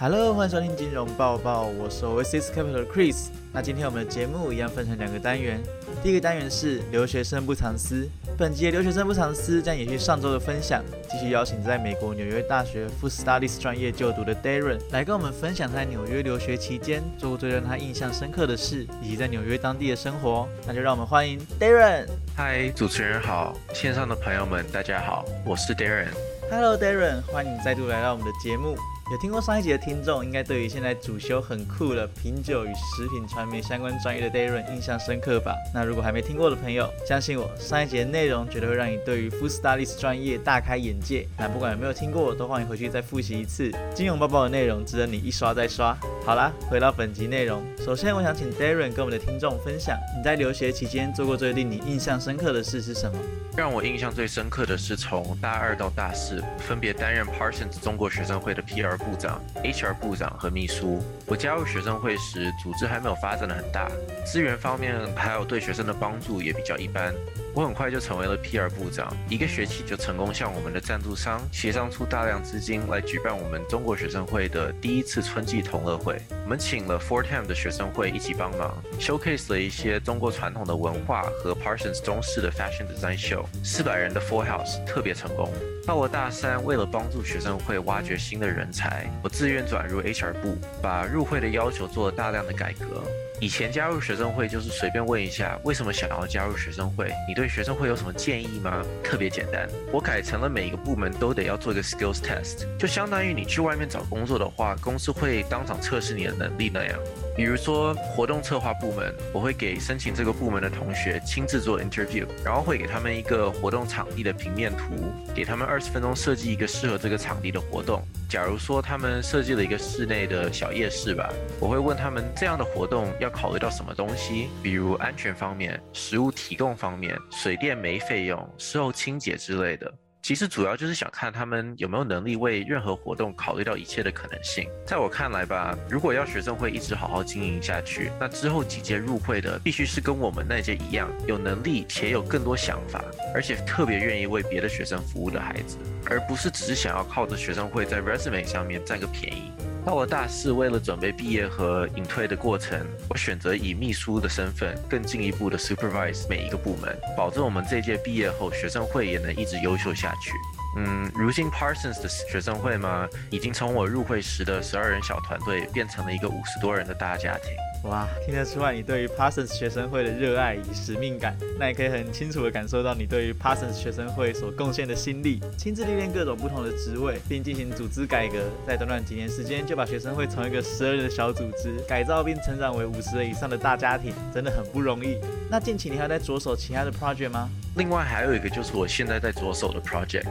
Hello，欢迎收听金融报报，我是 Oasis Capital 的 Chris。那今天我们的节目一样分成两个单元，第一个单元是留学生不藏私。本集的留学生不藏私将延续上周的分享，继续邀请在美国纽约大学 Food Studies 专业就读的 Darren 来跟我们分享他在纽约留学期间做过最让他印象深刻的事，以及在纽约当地的生活。那就让我们欢迎 Darren。嗨，主持人好，线上的朋友们大家好，我是 Darren。Hello Darren，欢迎再度来到我们的节目。有听过上一集的听众，应该对于现在主修很酷的品酒与食品传媒相关专业的 Darren 印象深刻吧？那如果还没听过的朋友，相信我，上一集的内容绝对会让你对于 Food Studies 专业大开眼界。那不管有没有听过，都欢迎回去再复习一次。金融包包的内容值得你一刷再刷。好啦，回到本集内容，首先我想请 Darren 跟我们的听众分享，你在留学期间做过最令你印象深刻的事是什么？让我印象最深刻的是从大二到大四，分别担任 Parsons 中国学生会的 PR。部长、HR 部长和秘书。我加入学生会时，组织还没有发展的很大，资源方面还有对学生的帮助也比较一般。我很快就成为了 PR 部长，一个学期就成功向我们的赞助商协商出大量资金来举办我们中国学生会的第一次春季同乐会。我们请了 Four Time 的学生会一起帮忙，showcase 了一些中国传统的文化和 Parsons 中式的 fashion design show。四百人的 Four House 特别成功。到了大三，为了帮助学生会挖掘新的人才，我自愿转入 HR 部，把入会的要求做了大量的改革。以前加入学生会就是随便问一下为什么想要加入学生会，你对学生会有什么建议吗？特别简单。我改成了每一个部门都得要做一个 skills test，就相当于你去外面找工作的话，公司会当场测试你的能力那样。比如说活动策划部门，我会给申请这个部门的同学亲自做 interview，然后会给他们一个活动场地的平面图，给他们二十分钟设计一个适合这个场地的活动。假如说他们设计了一个室内的小夜市吧，我会问他们这样的活动要考虑到什么东西，比如安全方面、食物提供方面、水电煤费用、事后清洁之类的。其实主要就是想看他们有没有能力为任何活动考虑到一切的可能性。在我看来吧，如果要学生会一直好好经营下去，那之后几届入会的必须是跟我们那届一样，有能力且有更多想法，而且特别愿意为别的学生服务的孩子，而不是只是想要靠着学生会在 resume 上面占个便宜。到了大四，为了准备毕业和隐退的过程，我选择以秘书的身份更进一步的 supervise 每一个部门，保证我们这届毕业后学生会也能一直优秀下去。嗯，如今 Parsons 的学生会嘛，已经从我入会时的十二人小团队变成了一个五十多人的大家庭。哇，听得出来你对于 Parsons 学生会的热爱与使命感，那也可以很清楚的感受到你对于 Parsons 学生会所贡献的心力，亲自历练各种不同的职位，并进行组织改革，在短短几年时间就把学生会从一个十二人的小组织改造并成长为五十人以上的大家庭，真的很不容易。那近期你还在着手其他的 project 吗？另外还有一个就是我现在在着手的 project。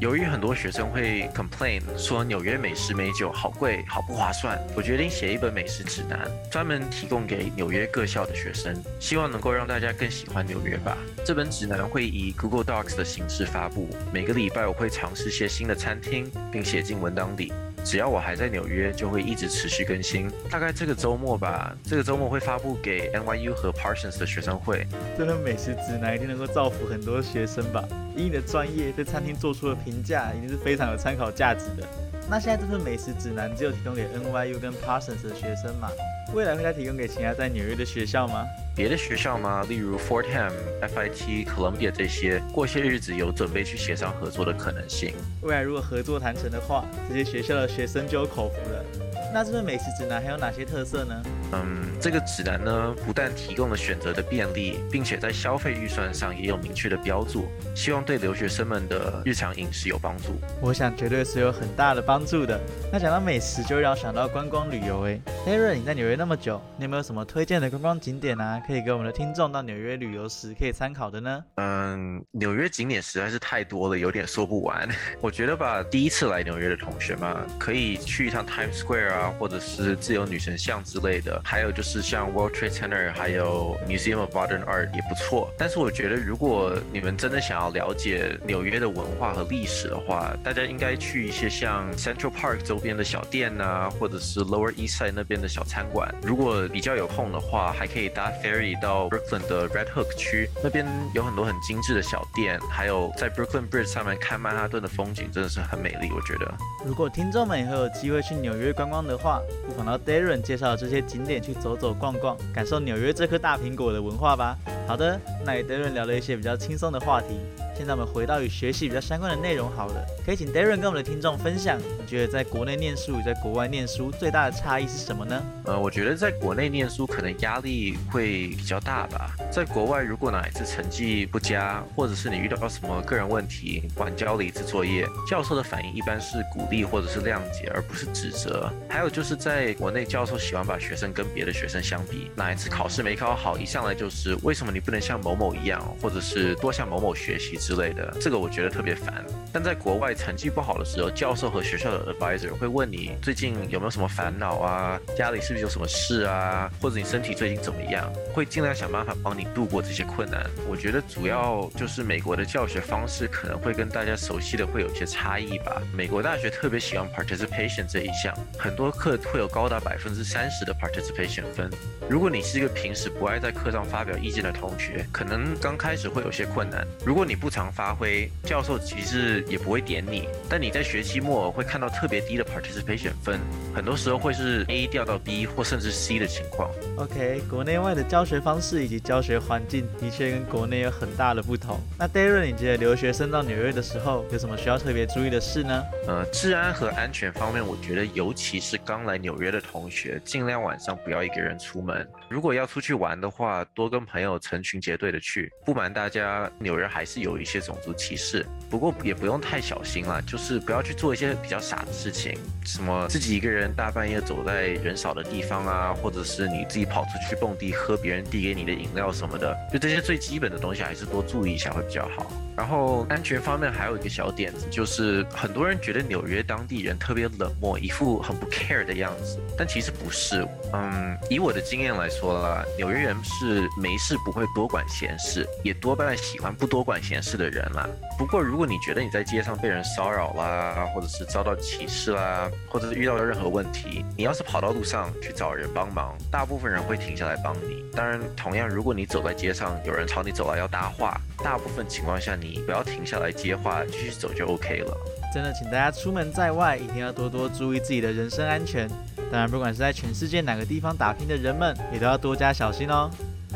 由于很多学生会 complain 说纽约美食美酒好贵，好不划算，我决定写一本美食指南，专门提供给纽约各校的学生，希望能够让大家更喜欢纽约吧。这本指南会以 Google Docs 的形式发布，每个礼拜我会尝试些新的餐厅，并写进文档里。只要我还在纽约，就会一直持续更新。大概这个周末吧，这个周末会发布给 NYU 和 Parsons 的学生会。这份美食指南一定能够造福很多学生吧？以你的专业对餐厅做出的评价，一定是非常有参考价值的。那现在这份美食指南只有提供给 NYU 跟 Parsons 的学生嘛？未来会再提供给其他在纽约的学校吗？别的学校吗？例如 Fordham、FIT、Columbia 这些，过些日子有准备去协商合作的可能性。未来如果合作谈成的话，这些学校的学生就有口福了。那这份美食指南还有哪些特色呢？嗯，这个指南呢，不但提供了选择的便利，并且在消费预算上也有明确的标注，希望对留学生们的日常饮食有帮助。我想绝对是有很大的帮助的。那讲到美食，就会让我想到观光旅游。哎，Aaron，你在纽约那么久，你有没有什么推荐的观光景点啊？可以给我们的听众到纽约旅游时可以参考的呢？嗯，纽约景点实在是太多了，有点说不完。我觉得吧，第一次来纽约的同学嘛，可以去一趟 Times Square 啊。或者是自由女神像之类的，还有就是像 World Trade Center，还有 Museum of Modern Art 也不错。但是我觉得，如果你们真的想要了解纽约的文化和历史的话，大家应该去一些像 Central Park 周边的小店呐，或者是 Lower East Side 那边的小餐馆。如果比较有空的话，还可以搭 ferry 到 Brooklyn 的 Red Hook 区，那边有很多很精致的小店，还有在 Brooklyn Bridge 上面看曼哈顿的风景，真的是很美丽。我觉得，如果听众们以后有机会去纽约观光的话，不妨到 Darren 介绍的这些景点去走走逛逛，感受纽约这颗大苹果的文化吧。好的，那与 Darren 聊了一些比较轻松的话题。现在我们回到与学习比较相关的内容好了，可以请 Darren 跟我们的听众分享，你觉得在国内念书与在国外念书最大的差异是什么呢？呃，我觉得在国内念书可能压力会比较大吧。在国外，如果哪一次成绩不佳，或者是你遇到什么个人问题，晚交了一次作业，教授的反应一般是鼓励或者是谅解，而不是指责。还有就是在国内，教授喜欢把学生跟别的学生相比，哪一次考试没考好，一上来就是为什么你不能像某某一样，或者是多向某某学习。之类的，这个我觉得特别烦。但在国外成绩不好的时候，教授和学校的 advisor 会问你最近有没有什么烦恼啊，家里是不是有什么事啊，或者你身体最近怎么样，会尽量想办法帮你度过这些困难。我觉得主要就是美国的教学方式可能会跟大家熟悉的会有些差异吧。美国大学特别喜欢 participation 这一项，很多课会有高达百分之三十的 participation 分。如果你是一个平时不爱在课上发表意见的同学，可能刚开始会有些困难。如果你不常发挥，教授其实也不会点你。但你在学期末会看到特别低的 participation 分，很多时候会是 A 掉到 B 或甚至 C 的情况。OK，国内外的教学方式以及教学环境的确跟国内有很大的不同。那 Darren，你觉得留学生到纽约的时候有什么需要特别注意的事呢？呃，治安和安全方面，我觉得尤其是刚来纽约的同学，尽量晚上不要一个人出门。如果要出去玩的话，多跟朋友成群结队的去。不瞒大家，纽约还是有一些种族歧视，不过也不用太小心了，就是不要去做一些比较傻的事情，什么自己一个人大半夜走在人少的地方啊，或者是你自己跑出去蹦迪喝别人递给你的饮料什么的，就这些最基本的东西还是多注意一下会比较好。然后安全方面还有一个小点子，就是很多人觉得纽约当地人特别冷漠，一副很不 care 的样子，但其实不是。嗯，以我的经验来说。啦，纽约人是没事不会多管闲事，也多半喜欢不多管闲事的人啦。不过，如果你觉得你在街上被人骚扰啦，或者是遭到歧视啦，或者是遇到了任何问题，你要是跑到路上去找人帮忙，大部分人会停下来帮你。当然，同样，如果你走在街上，有人朝你走来要搭话，大部分情况下你不要停下来接话，继续走就 OK 了。真的，请大家出门在外一定要多多注意自己的人身安全。当然，不管是在全世界哪个地方打拼的人们，也都要多加小心哦。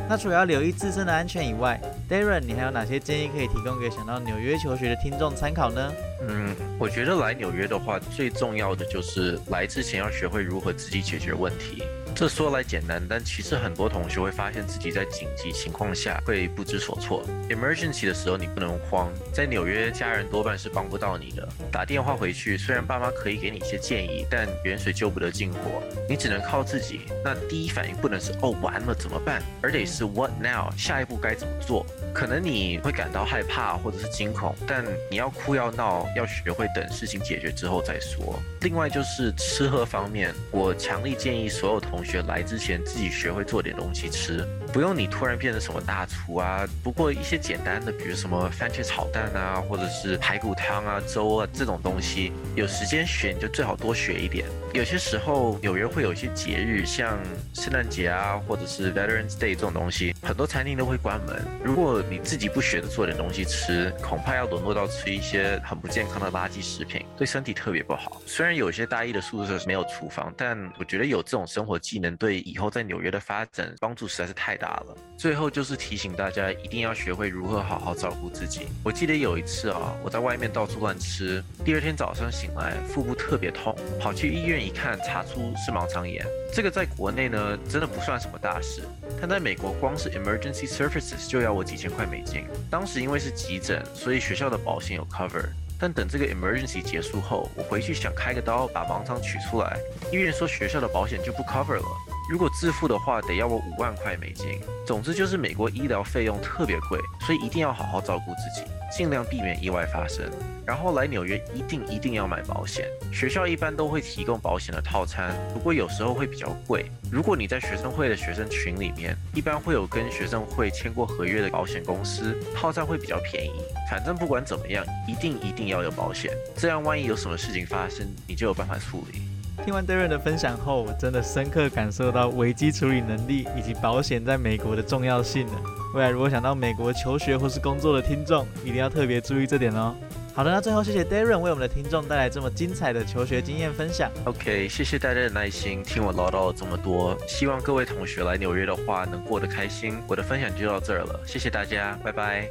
那除了要留意自身的安全以外，Darren，你还有哪些建议可以提供给想到纽约求学的听众参考呢？嗯，我觉得来纽约的话，最重要的就是来之前要学会如何自己解决问题。这说来简单，但其实很多同学会发现自己在紧急情况下会不知所措。Emergency 的时候你不能慌，在纽约家人多半是帮不到你的。打电话回去，虽然爸妈可以给你一些建议，但远水救不得近火，你只能靠自己。那第一反应不能是哦完了怎么办，而得是 What now？下一步该怎么做？可能你会感到害怕或者是惊恐，但你要哭要闹，要学会等事情解决之后再说。另外就是吃喝方面，我强力建议所有同学来之前自己学会做点东西吃，不用你突然变成什么大厨啊。不过一些简单的，比如什么番茄炒蛋啊，或者是排骨汤啊、粥啊这种东西，有时间学你就最好多学一点。有些时候纽约会有一些节日，像圣诞节啊，或者是 Veterans Day 这种东西，很多餐厅都会关门。如果你自己不学着做点东西吃，恐怕要沦落到吃一些很不健康的垃圾食品，对身体特别不好。虽然有些大一的宿舍没有厨房，但我觉得有这种生活技能对以后在纽约的发展帮助实在是太大了。最后就是提醒大家一定要学会如何好好照顾自己。我记得有一次啊，我在外面到处乱吃，第二天早上醒来腹部特别痛，跑去医院一看，查出是盲肠炎。这个在国内呢真的不算什么大事，但在美国光是 emergency services 就要我几千块美金。当时因为是急诊，所以学校的保险有 cover。但等这个 emergency 结束后，我回去想开个刀把盲肠取出来，医院说学校的保险就不 cover 了。如果自付的话，得要我五万块美金。总之就是美国医疗费用特别贵，所以一定要好好照顾自己，尽量避免意外发生。然后来纽约一定一定要买保险，学校一般都会提供保险的套餐，不过有时候会比较贵。如果你在学生会的学生群里面，一般会有跟学生会签过合约的保险公司，套餐会比较便宜。反正不管怎么样，一定一定要有保险，这样万一有什么事情发生，你就有办法处理。听完 Darren 的分享后，我真的深刻感受到危机处理能力以及保险在美国的重要性了。未来如果想到美国求学或是工作的听众，一定要特别注意这点哦。好的，那最后谢谢 Darren 为我们的听众带来这么精彩的求学经验分享。OK，谢谢大家的耐心，听我唠叨了这么多。希望各位同学来纽约的话能过得开心。我的分享就到这儿了，谢谢大家，拜拜。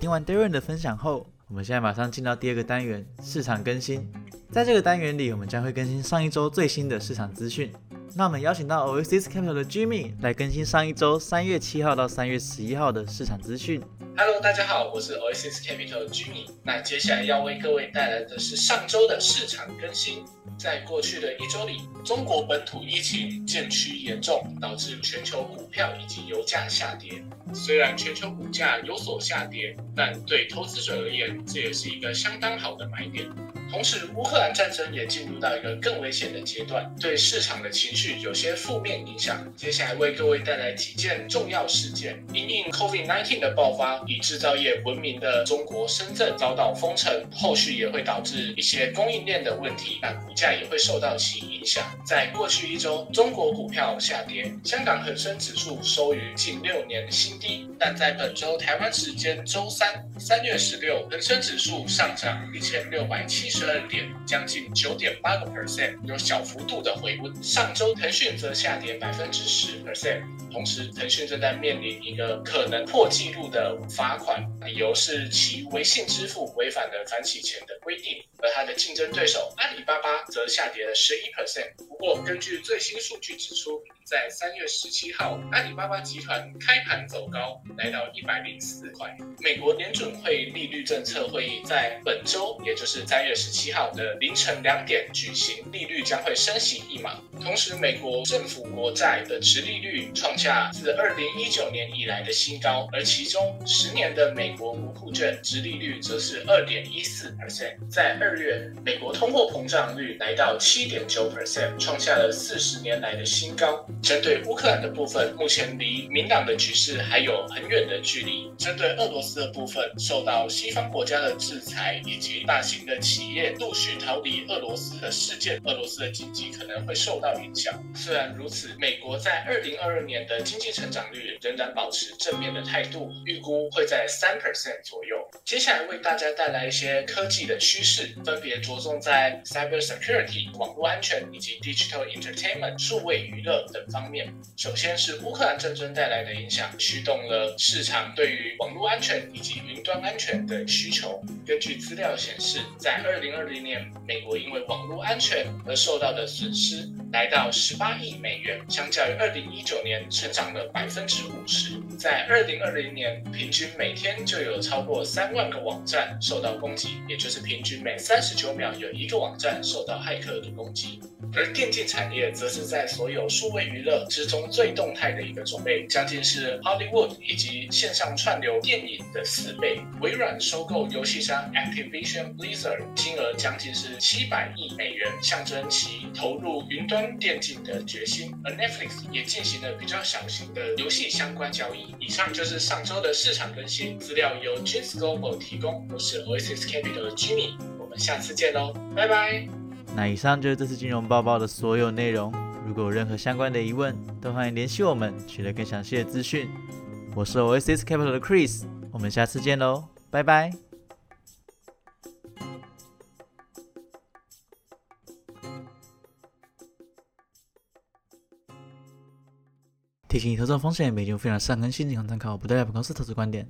听完 Darren 的分享后，我们现在马上进到第二个单元——市场更新。在这个单元里，我们将会更新上一周最新的市场资讯。那我们邀请到 Oasis Capital 的 Jimmy 来更新上一周三月七号到三月十一号的市场资讯。Hello，大家好，我是 Oasis Capital 的 Jimmy。那接下来要为各位带来的是上周的市场更新。在过去的一周里，中国本土疫情渐趋严重，导致全球股票以及油价下跌。虽然全球股价有所下跌，但对投资者而言，这也是一个相当好的买点。同时，乌克兰战争也进入到一个更危险的阶段，对市场的情绪有些负面影响。接下来为各位带来几件重要事件：因应 COVID-19 的爆发，以制造业闻名的中国深圳遭到封城，后续也会导致一些供应链的问题，那股价也会受到其影响。在过去一周，中国股票下跌，香港恒生指数收于近六年新低。但在本周台湾时间周三，三月十六，恒生指数上涨一千六百七。十二点，将近九点八个 percent，有小幅度的回温。上周腾讯则下跌百分之十 percent，同时腾讯正在面临一个可能破纪录的罚款，理由是其微信支付违反了反洗钱的规定。而它的竞争对手阿里巴巴则下跌了十一 percent。不过，根据最新数据指出，在三月十七号，阿里巴巴集团开盘走高，来到一百零四块。美国联准会利率政策会议在本周，也就是三月十七号的凌晨两点举行，利率将会升息一码。同时，美国政府国债的持利率创下自二零一九年以来的新高，而其中十年的美国国库券直利率则是二点一四 percent。在二月，美国通货膨胀率来到七点九 percent，创下了四十年来的新高。针对乌克兰的部分，目前离明朗的局势还有很远的距离。针对俄罗斯的部分，受到西方国家的制裁以及大型的企业陆续逃离俄罗斯的事件，俄罗斯的经济可能会受到影响。虽然如此，美国在二零二二年的经济成长率仍然保持正面的态度，预估会在三 percent 左右。接下来为大家带来一些科技的趋势，分别着重在 cyber security 网络安全以及 digital entertainment 数位娱乐等。方面，首先是乌克兰战争带来的影响，驱动了市场对于网络安全以及云端安全的需求。根据资料显示，在二零二零年，美国因为网络安全而受到的损失来到十八亿美元，相较于二零一九年成长了百分之五十。在二零二零年，平均每天就有超过三万个网站受到攻击，也就是平均每三十九秒有一个网站受到骇客的攻击。而电竞产业则是在所有数位娱乐之中最动态的一个种类，将近是 Hollywood 以及线上串流电影的四倍。微软收购游戏商 Activision Blizzard，金额将近是七百亿美元，象征其投入云端电竞的决心。而 Netflix 也进行了比较小型的游戏相关交易。以上就是上周的市场更新资料，由 j i n s Global 提供。我是 Oasis Capital 的 Jimmy，我们下次见喽，拜拜。那以上就是这次金融报报的所有内容。如果有任何相关的疑问，都欢迎联系我们，取得更详细的资讯。我是 Oasis Capital 的 Chris，我们下次见喽，拜拜。提醒你：投资风险，每节非常善更新，仅供参考，不代表本公司投资观点。